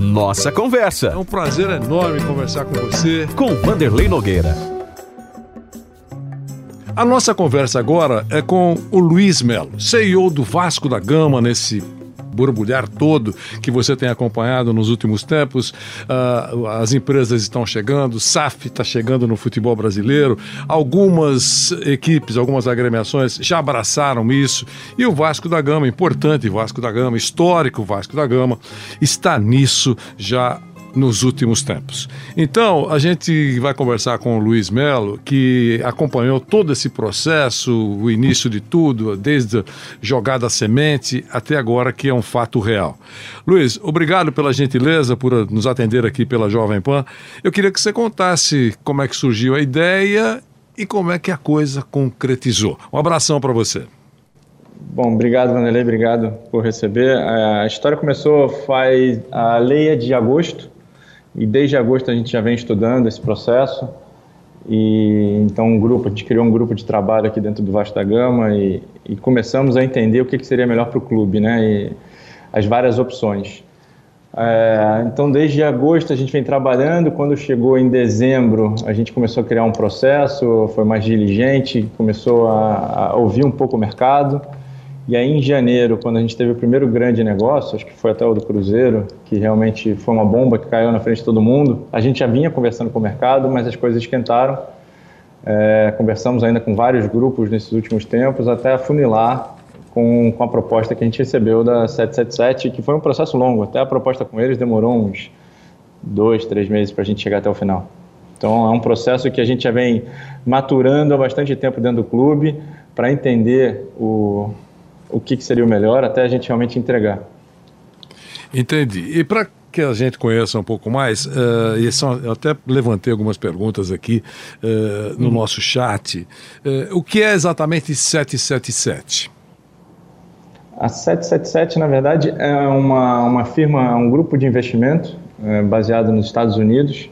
Nossa Conversa. É um prazer enorme conversar com você. Com Vanderlei Nogueira. A nossa conversa agora é com o Luiz Melo, CEO do Vasco da Gama, nesse borbulhar todo que você tem acompanhado nos últimos tempos. Uh, as empresas estão chegando, SAF está chegando no futebol brasileiro, algumas equipes, algumas agremiações já abraçaram isso e o Vasco da Gama, importante Vasco da Gama, histórico Vasco da Gama, está nisso já nos últimos tempos. Então, a gente vai conversar com o Luiz Melo, que acompanhou todo esse processo, o início de tudo, desde a jogada a semente até agora, que é um fato real. Luiz, obrigado pela gentileza, por nos atender aqui pela Jovem Pan. Eu queria que você contasse como é que surgiu a ideia e como é que a coisa concretizou. Um abração para você. Bom, obrigado, Vanderlei, obrigado por receber. A história começou faz a lei é de agosto e desde agosto a gente já vem estudando esse processo. E então um grupo, a gente criou um grupo de trabalho aqui dentro do Vasco da Gama e, e começamos a entender o que, que seria melhor para o clube, né? E as várias opções. É, então, desde agosto a gente vem trabalhando. Quando chegou em dezembro, a gente começou a criar um processo, foi mais diligente, começou a, a ouvir um pouco o mercado. E aí, em janeiro, quando a gente teve o primeiro grande negócio, acho que foi até o do Cruzeiro, que realmente foi uma bomba que caiu na frente de todo mundo, a gente já vinha conversando com o mercado, mas as coisas esquentaram. É, conversamos ainda com vários grupos nesses últimos tempos, até afunilar com, com a proposta que a gente recebeu da 777, que foi um processo longo. Até a proposta com eles demorou uns dois, três meses para a gente chegar até o final. Então, é um processo que a gente já vem maturando há bastante tempo dentro do clube para entender o, o que, que seria o melhor até a gente realmente entregar. Entendi. E para que a gente conheça um pouco mais, uh, e são, eu até levantei algumas perguntas aqui uh, no hum. nosso chat. Uh, o que é exatamente 777? A 777, na verdade, é uma, uma firma, um grupo de investimento baseado nos Estados Unidos.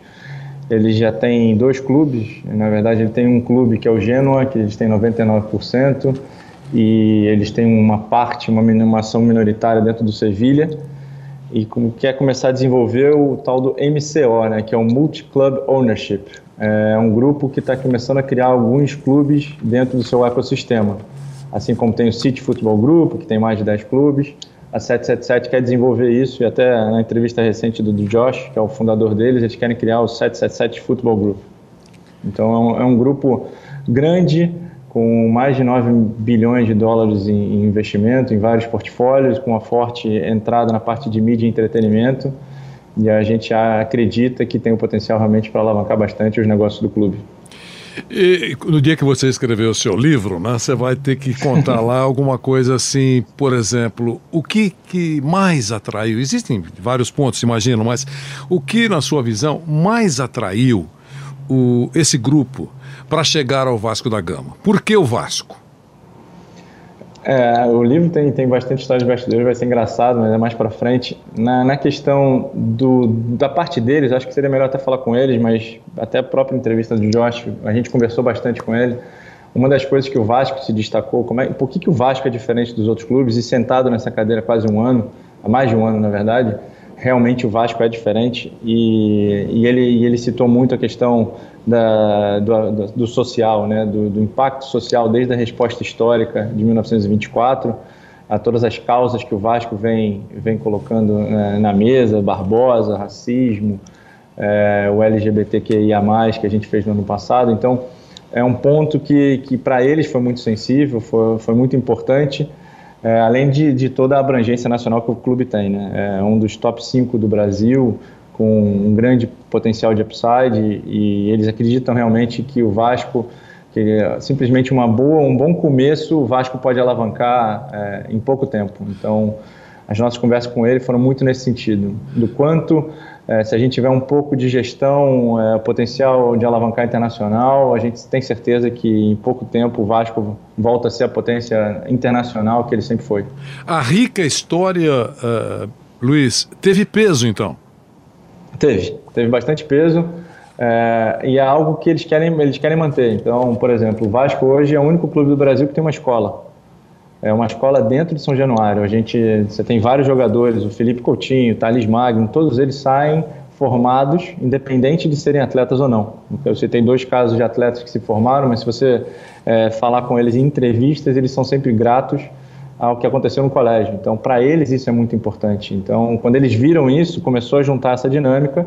Ele já tem dois clubes, na verdade, ele tem um clube que é o Genoa, que eles têm 99%, e eles têm uma parte, uma, uma ação minoritária dentro do Sevilha e quer começar a desenvolver o tal do MCO, né, que é o Multi Club Ownership. É um grupo que está começando a criar alguns clubes dentro do seu ecossistema. Assim como tem o City Football Group, que tem mais de 10 clubes, a 777 quer desenvolver isso e até na entrevista recente do, do Josh, que é o fundador deles, eles querem criar o 777 Football Group. Então é um, é um grupo grande, com mais de 9 bilhões de dólares em investimento em vários portfólios, com uma forte entrada na parte de mídia e entretenimento. E a gente acredita que tem o potencial realmente para alavancar bastante os negócios do clube. E no dia que você escreveu o seu livro, né, você vai ter que contar lá alguma coisa assim, por exemplo, o que, que mais atraiu? Existem vários pontos, imagino, mas o que, na sua visão, mais atraiu o, esse grupo para chegar ao Vasco da Gama? Por que o Vasco? É, o livro tem, tem bastante história de bastidores, vai ser engraçado, mas é mais para frente. Na, na questão do, da parte deles, acho que seria melhor até falar com eles, mas até a própria entrevista do Josh, a gente conversou bastante com ele. Uma das coisas que o Vasco se destacou, como é, por que, que o Vasco é diferente dos outros clubes e sentado nessa cadeira quase um ano, há mais de um ano na verdade, realmente o Vasco é diferente. E, e, ele, e ele citou muito a questão da, do, do, social, né, do, do, impacto social desde a resposta histórica de 1924 a todas as causas que o Vasco vem, vem colocando né, na mesa, Barbosa, racismo, é, o LGBTQIA+, que a gente fez no ano passado. Então, é um ponto que, que para eles foi muito sensível, foi, foi muito importante, é, além de, de, toda a abrangência nacional que o clube tem. Né? É um dos top 5 do Brasil, com um grande potencial de upside, e eles acreditam realmente que o Vasco, que simplesmente uma boa, um bom começo, o Vasco pode alavancar é, em pouco tempo. Então, as nossas conversas com ele foram muito nesse sentido, do quanto é, se a gente tiver um pouco de gestão, é, potencial de alavancar internacional, a gente tem certeza que em pouco tempo o Vasco volta a ser a potência internacional que ele sempre foi. A rica história, uh, Luiz, teve peso então? Teve, teve bastante peso. É, e é algo que eles querem, eles querem manter. Então, por exemplo, o Vasco hoje é o único clube do Brasil que tem uma escola. É uma escola dentro de São Januário. A gente, você tem vários jogadores, o Felipe Coutinho, o Thales Magno, todos eles saem formados, independente de serem atletas ou não. Você tem dois casos de atletas que se formaram, mas se você é, falar com eles em entrevistas, eles são sempre gratos ao que aconteceu no colégio. Então, para eles isso é muito importante. Então, quando eles viram isso, começou a juntar essa dinâmica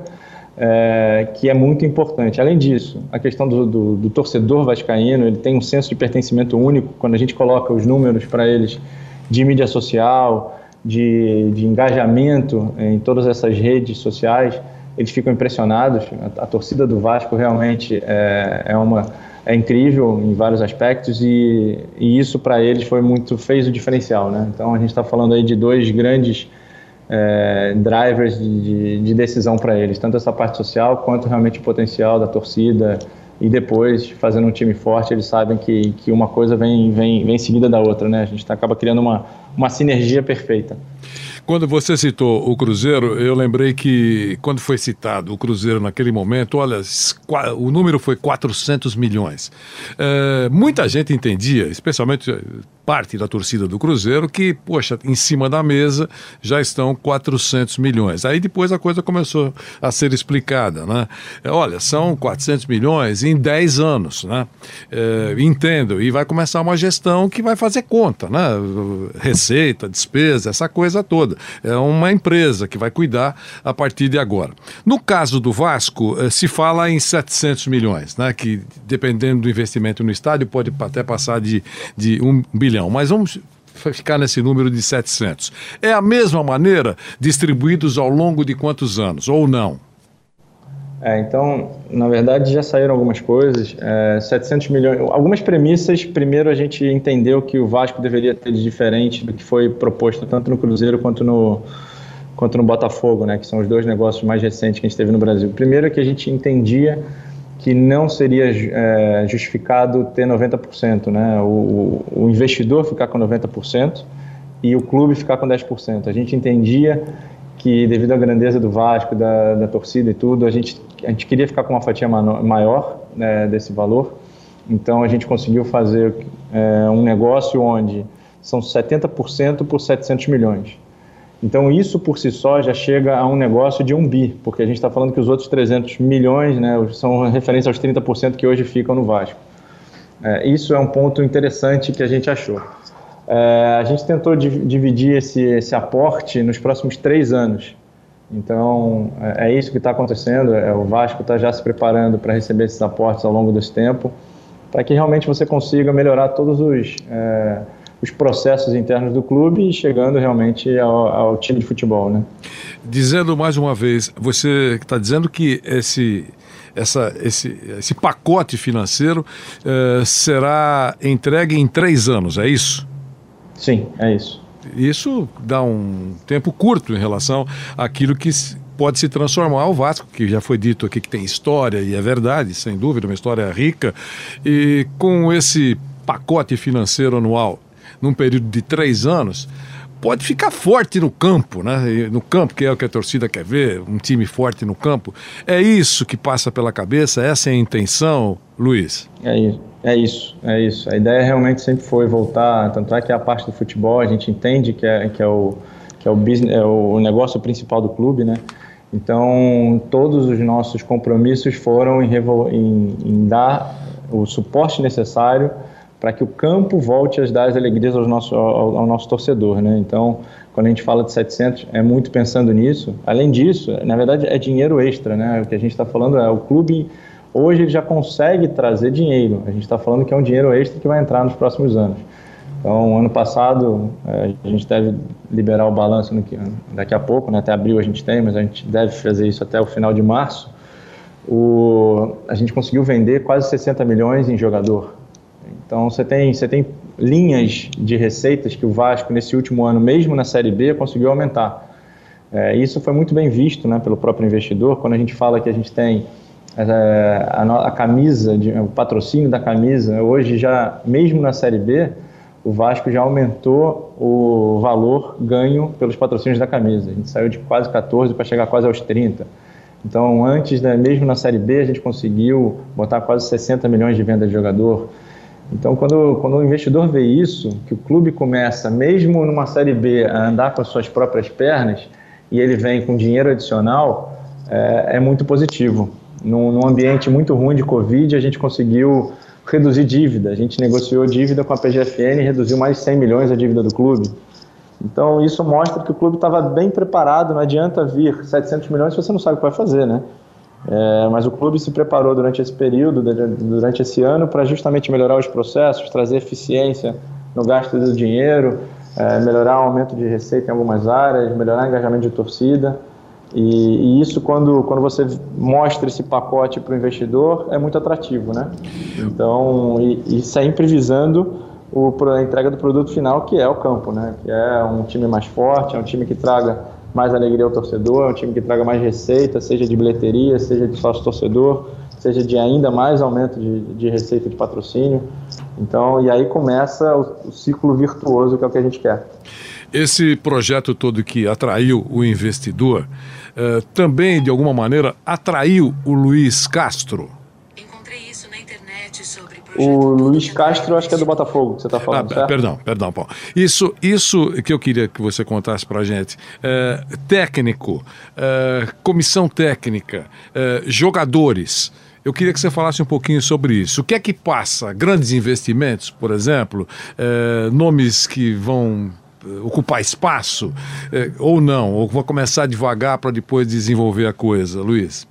é, que é muito importante. Além disso, a questão do, do, do, torcedor vascaíno, ele tem um senso de pertencimento único. Quando a gente coloca os números para eles de mídia social, de, de, engajamento em todas essas redes sociais, eles ficam impressionados. A, a torcida do Vasco realmente é, é uma é incrível em vários aspectos e, e isso para eles foi muito fez o diferencial, né? Então a gente está falando aí de dois grandes é, drivers de, de, de decisão para eles, tanto essa parte social quanto realmente o potencial da torcida e depois fazendo um time forte eles sabem que, que uma coisa vem vem vem seguida da outra, né? A gente tá, acaba criando uma uma sinergia perfeita. Quando você citou o Cruzeiro, eu lembrei que quando foi citado o Cruzeiro naquele momento, olha, o número foi 400 milhões. É, muita gente entendia, especialmente parte da torcida do Cruzeiro que, poxa, em cima da mesa já estão 400 milhões. Aí depois a coisa começou a ser explicada, né? É, olha, são 400 milhões em 10 anos, né? É, entendo, e vai começar uma gestão que vai fazer conta, né? Receita, despesa, essa coisa toda. É uma empresa que vai cuidar a partir de agora. No caso do Vasco, é, se fala em 700 milhões, né? Que dependendo do investimento no estádio pode até passar de, de um bilhão bilhão, mas vamos ficar nesse número de 700. É a mesma maneira distribuídos ao longo de quantos anos, ou não? É, então, na verdade, já saíram algumas coisas. É, 700 milhões. Algumas premissas. Primeiro, a gente entendeu que o Vasco deveria ter de diferente do que foi proposto tanto no Cruzeiro quanto no, quanto no Botafogo, né, que são os dois negócios mais recentes que a gente teve no Brasil. Primeiro, é que a gente entendia que não seria é, justificado ter 90%, né? O, o, investidor ficar com 90% e o clube ficar com 10%. A gente entendia que devido à grandeza do Vasco, da, da torcida e tudo, a gente, a gente queria ficar com uma fatia maior né, desse valor. Então a gente conseguiu fazer é, um negócio onde são 70% por 700 milhões. Então, isso por si só já chega a um negócio de um bi, porque a gente está falando que os outros 300 milhões né, são referência aos 30% que hoje ficam no Vasco. É, isso é um ponto interessante que a gente achou. É, a gente tentou dividir esse, esse aporte nos próximos três anos. Então, é, é isso que está acontecendo. É, o Vasco está já se preparando para receber esses aportes ao longo desse tempo, para que realmente você consiga melhorar todos os é, os processos internos do clube e chegando realmente ao, ao time de futebol, né? Dizendo mais uma vez, você está dizendo que esse essa, esse, esse pacote financeiro uh, será entregue em três anos, é isso? Sim, é isso. Isso dá um tempo curto em relação àquilo que pode se transformar o Vasco, que já foi dito aqui que tem história e é verdade, sem dúvida, uma história rica. E com esse pacote financeiro anual, num período de três anos, pode ficar forte no campo, né? No campo, que é o que a torcida quer ver, um time forte no campo. É isso que passa pela cabeça, essa é a intenção, Luiz? É isso, é isso, é isso. A ideia realmente sempre foi voltar, tanto é que a parte do futebol a gente entende que é, que é, o, que é, o, business, é o negócio principal do clube, né? Então, todos os nossos compromissos foram em, em, em dar o suporte necessário para que o campo volte a dar as alegrias ao nosso, ao, ao, nosso torcedor. Né? Então, quando a gente fala de 700, é muito pensando nisso. Além disso, na verdade, é dinheiro extra. Né? O que a gente está falando é o clube, hoje, ele já consegue trazer dinheiro. A gente está falando que é um dinheiro extra que vai entrar nos próximos anos. Então, ano passado, é, a gente deve liberar o balanço no, daqui a pouco, né? até abril a gente tem, mas a gente deve fazer isso até o final de março. O, a gente conseguiu vender quase 60 milhões em jogador. Então você tem, você tem linhas de receitas que o Vasco, nesse último ano, mesmo na Série B, conseguiu aumentar. É, isso foi muito bem visto né, pelo próprio investidor. Quando a gente fala que a gente tem é, a, a, camisa, de, o patrocínio da camisa, hoje já, mesmo na Série B, o Vasco já aumentou o valor ganho pelos patrocínios da camisa. A gente saiu de quase 14 para chegar quase aos 30. Então, antes, né, mesmo na Série B, a gente conseguiu botar quase 60 milhões de venda de jogador. Então, quando, quando o investidor vê isso, que o clube começa, mesmo numa Série B, a andar com as suas próprias pernas, e ele vem com dinheiro adicional, é, é muito positivo. Num, num, ambiente muito ruim de Covid, a gente conseguiu reduzir dívida. A gente negociou dívida com a PGFN e reduziu mais de 100 milhões a dívida do clube. Então, isso mostra que o clube estava bem preparado. Não adianta vir 700 milhões se você não sabe o que vai fazer, né? É, mas o clube se preparou durante esse período, durante esse ano, para justamente melhorar os processos, trazer eficiência no gasto do dinheiro, é, melhorar o aumento de receita em algumas áreas, melhorar o engajamento de torcida. E, e isso, quando, quando você mostra esse pacote para o investidor, é muito atrativo, né? Então, e, e sempre visando o, a entrega do produto final, que é o campo, né? Que é um time mais forte, é um time que traga mais alegria ao torcedor, é um time que traga mais receita, seja de bilheteria, seja de sócio torcedor, seja de ainda mais aumento de, de receita de patrocínio. Então, e aí começa o, o ciclo virtuoso que é o que a gente quer. Esse projeto todo que atraiu o investidor eh, também, de alguma maneira, atraiu o Luiz Castro. O Luiz Castro, acho que é do Botafogo que você está falando, ah, Perdão, perdão, Paulo. Isso, isso que eu queria que você contasse para a gente. É, técnico, é, comissão técnica, é, jogadores. Eu queria que você falasse um pouquinho sobre isso. O que é que passa? Grandes investimentos, por exemplo, é, nomes que vão é, ocupar espaço, é, ou não? Ou vou começar devagar para depois desenvolver a coisa, Luiz?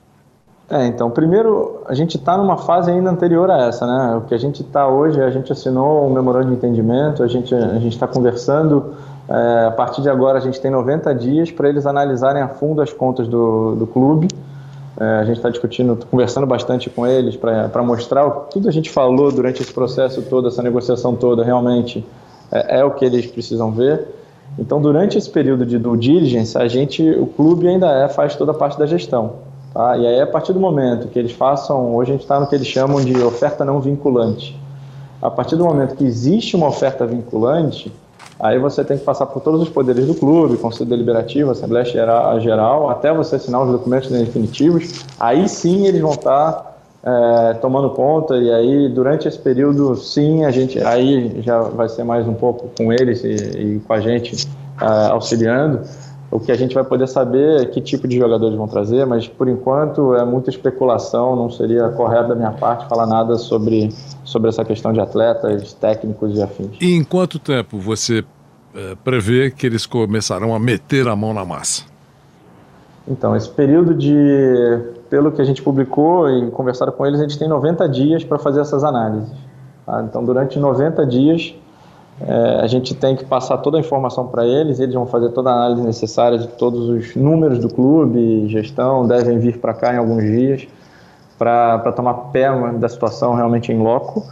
É, então, primeiro, a gente está numa fase ainda anterior a essa, né? O que a gente está hoje, a gente assinou um memorando de entendimento, a gente a está conversando, é, a partir de agora a gente tem 90 dias para eles analisarem a fundo as contas do, do clube, é, a gente está discutindo, conversando bastante com eles para mostrar o, tudo a gente falou durante esse processo todo, essa negociação toda, realmente é, é o que eles precisam ver. Então, durante esse período de due diligence, a gente, o clube ainda é, faz toda a parte da gestão. Tá? E aí, a partir do momento que eles façam, hoje a gente está no que eles chamam de oferta não vinculante. A partir do momento que existe uma oferta vinculante, aí você tem que passar por todos os poderes do clube, Conselho Deliberativo, Assembleia Geral, até você assinar os documentos definitivos. Aí sim eles vão estar tá, é, tomando conta e aí durante esse período, sim, a gente aí já vai ser mais um pouco com eles e, e com a gente é, auxiliando o que a gente vai poder saber é que tipo de jogadores vão trazer, mas por enquanto é muita especulação, não seria correto da minha parte falar nada sobre, sobre essa questão de atletas, técnicos e afins. E em quanto tempo você é, prevê que eles começarão a meter a mão na massa? Então, esse período de, pelo que a gente publicou e conversaram com eles, a gente tem 90 dias para fazer essas análises. Tá? Então, durante 90 dias é, a gente tem que passar toda a informação para eles, eles vão fazer toda a análise necessária de todos os números do clube, gestão, devem vir para cá em alguns dias para tomar pé da situação realmente em loco.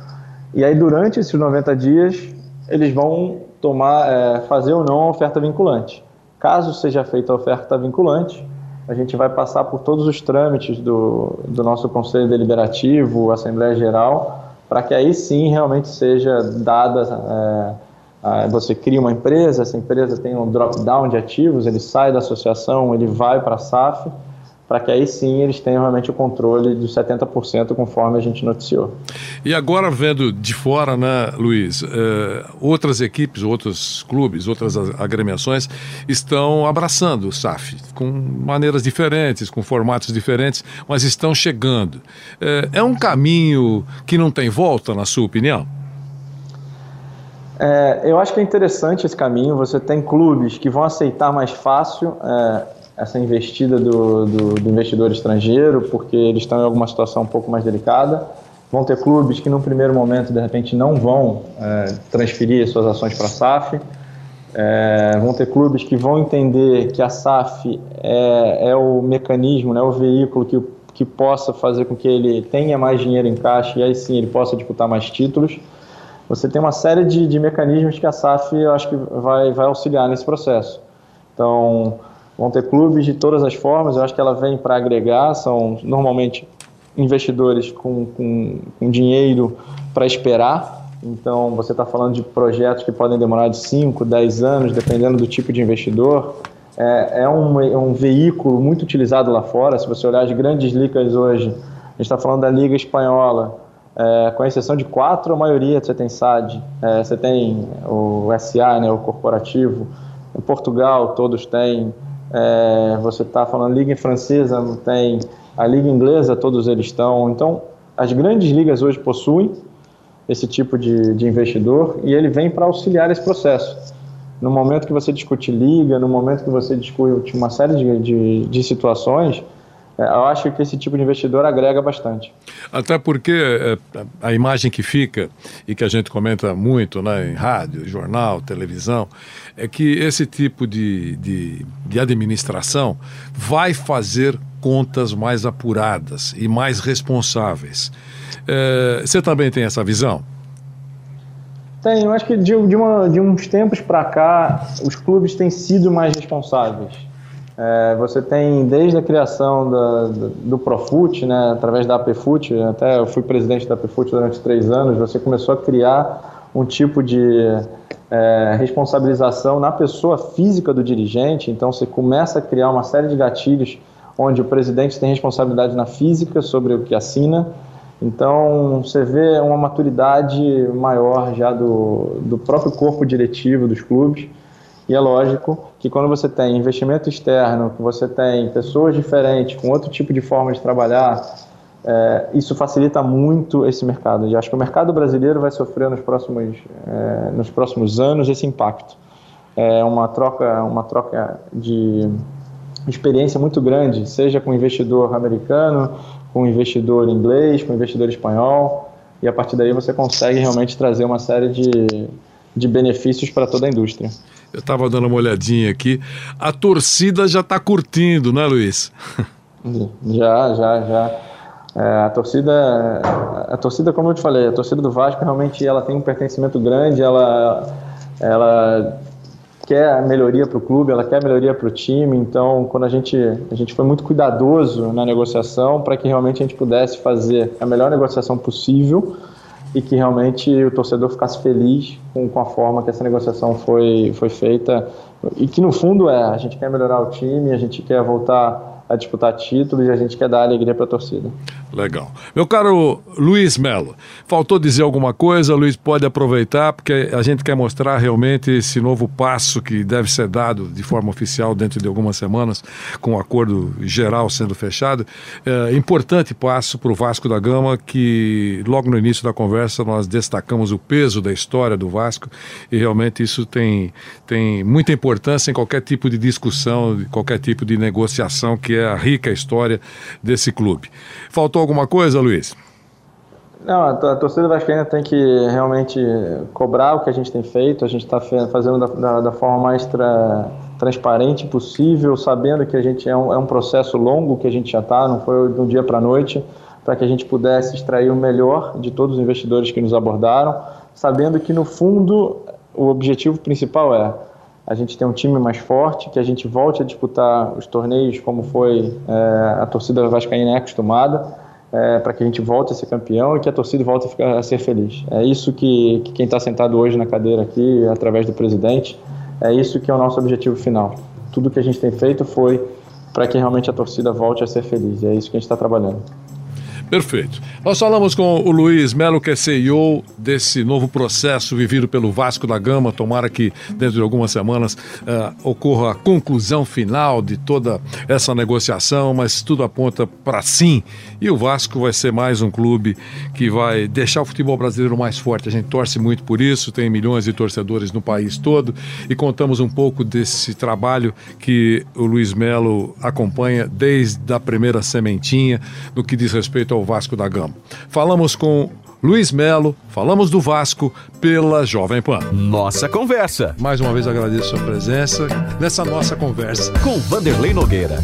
E aí, durante esses 90 dias, eles vão tomar, é, fazer ou não a oferta vinculante. Caso seja feita a oferta vinculante, a gente vai passar por todos os trâmites do, do nosso Conselho Deliberativo, Assembleia Geral, para que aí sim realmente seja dada. É, você cria uma empresa, essa empresa tem um drop-down de ativos, ele sai da associação, ele vai para a SAF, para que aí sim eles tenham realmente o controle dos 70% conforme a gente noticiou. E agora vendo de fora, né, Luiz, eh, outras equipes, outros clubes, outras agremiações estão abraçando o SAF com maneiras diferentes, com formatos diferentes, mas estão chegando. Eh, é um caminho que não tem volta, na sua opinião? É, eu acho que é interessante esse caminho. Você tem clubes que vão aceitar mais fácil é, essa investida do, do, do, investidor estrangeiro, porque eles estão em alguma situação um pouco mais delicada. Vão ter clubes que, num primeiro momento, de repente, não vão é, transferir suas ações para a SAF. É, vão ter clubes que vão entender que a SAF é, é o mecanismo, né, o veículo que, que possa fazer com que ele tenha mais dinheiro em caixa e aí sim ele possa disputar mais títulos. Você tem uma série de, de mecanismos que a SAF eu acho que vai, vai auxiliar nesse processo. Então, Vão ter clubes de todas as formas, eu acho que ela vem para agregar, são normalmente investidores com, com, com dinheiro para esperar. Então, você está falando de projetos que podem demorar de 5, 10 anos, dependendo do tipo de investidor. É, é, um, é um veículo muito utilizado lá fora. Se você olhar as grandes ligas hoje, a gente está falando da Liga Espanhola, É, com exceção de quatro, a maioria você tem SAD, é, você tem o SA, né, o corporativo. Em Portugal, todos têm. É, você está falando Liga Francesa, tem. A Liga Inglesa, todos eles estão. Então, as grandes ligas hoje possuem esse tipo de, de investidor e ele vem para auxiliar esse processo. No momento que você discute liga, no momento que você discute uma série de, de, de situações, eu acho que esse tipo de investidor agrega bastante. Até porque é, a imagem que fica, e que a gente comenta muito né, em rádio, jornal, televisão, é que esse tipo de, de, de administração vai fazer contas mais apuradas e mais responsáveis. É, você também tem essa visão? Tem, eu acho que de, de, uma, de uns tempos para cá, os clubes têm sido mais responsáveis. É, você tem, desde a criação da, do, do Profut, né, através da APFUT, até eu fui presidente da APFUT durante três anos, você começou a criar um tipo de é, responsabilização na pessoa física do dirigente, então você começa a criar uma série de gatilhos onde o presidente tem responsabilidade na física sobre o que assina, então, você vê uma maturidade maior já do, do próprio corpo diretivo dos clubes. E é lógico que quando você tem investimento externo, que você tem pessoas diferentes, com outro tipo de forma de trabalhar, é, isso facilita muito esse mercado. E acho que o mercado brasileiro vai sofrer nos próximos, é, nos próximos anos esse impacto. É uma troca, uma troca de experiência muito grande, seja com investidor americano, com investidor inglês, com investidor espanhol, e a partir daí você consegue realmente trazer uma série de, de benefícios para toda a indústria. Eu estava dando uma olhadinha aqui, a torcida já está curtindo, né, Luiz? Já, já, já. É, a torcida, a torcida, como eu te falei, a torcida do Vasco realmente ela tem um pertencimento grande, ela, ela quer melhoria para o clube, ela quer melhoria para o time. Então, quando a gente a gente foi muito cuidadoso na negociação para que realmente a gente pudesse fazer a melhor negociação possível e que realmente o torcedor ficasse feliz com, com a forma que essa negociação foi foi feita. E que no fundo é a gente quer melhorar o time, a gente quer voltar a disputar títulos e a gente quer dar alegria para a torcida. Legal. Meu caro Luiz Melo, faltou dizer alguma coisa? Luiz pode aproveitar, porque a gente quer mostrar realmente esse novo passo que deve ser dado de forma oficial dentro de algumas semanas, com o acordo geral sendo fechado. É, importante passo para o Vasco da Gama, que logo no início da conversa nós destacamos o peso da história do Vasco e realmente isso tem, tem muita importância em qualquer tipo de discussão, qualquer tipo de negociação que é a rica história desse clube. Faltou alguma coisa, Luiz? Não, a torcida vascaína tem que realmente cobrar o que a gente tem feito. A gente está fazendo da, da, da, forma mais tra, transparente possível, sabendo que a gente é um, é um processo longo que a gente já está, não foi de um dia para a noite, para que a gente pudesse extrair o melhor de todos os investidores que nos abordaram, sabendo que no fundo o objetivo principal é a gente tem um time mais forte, que a gente volte a disputar os torneios como foi é, a torcida vascaína é acostumada, é, para que a gente volte a ser campeão e que a torcida volte a, ficar, a ser feliz. É isso que, que quem está sentado hoje na cadeira aqui, através do presidente, é isso que é o nosso objetivo final. Tudo que a gente tem feito foi para que realmente a torcida volte a ser feliz. E é isso que a gente está trabalhando. Perfeito. Nós falamos com o Luiz Melo, que é CEO desse novo processo vivido pelo Vasco da Gama. Tomara que dentro de algumas semanas uh, ocorra a conclusão final de toda essa negociação, mas tudo aponta para sim. E o Vasco vai ser mais um clube que vai deixar o futebol brasileiro mais forte. A gente torce muito por isso, tem milhões de torcedores no país todo e contamos um pouco desse trabalho que o Luiz Melo acompanha desde a primeira sementinha no que diz respeito ao ao Vasco da Gama. Falamos com Luiz Melo, falamos do Vasco pela Jovem Pan. Nossa conversa. Mais uma vez agradeço a sua presença nessa nossa conversa com Vanderlei Nogueira.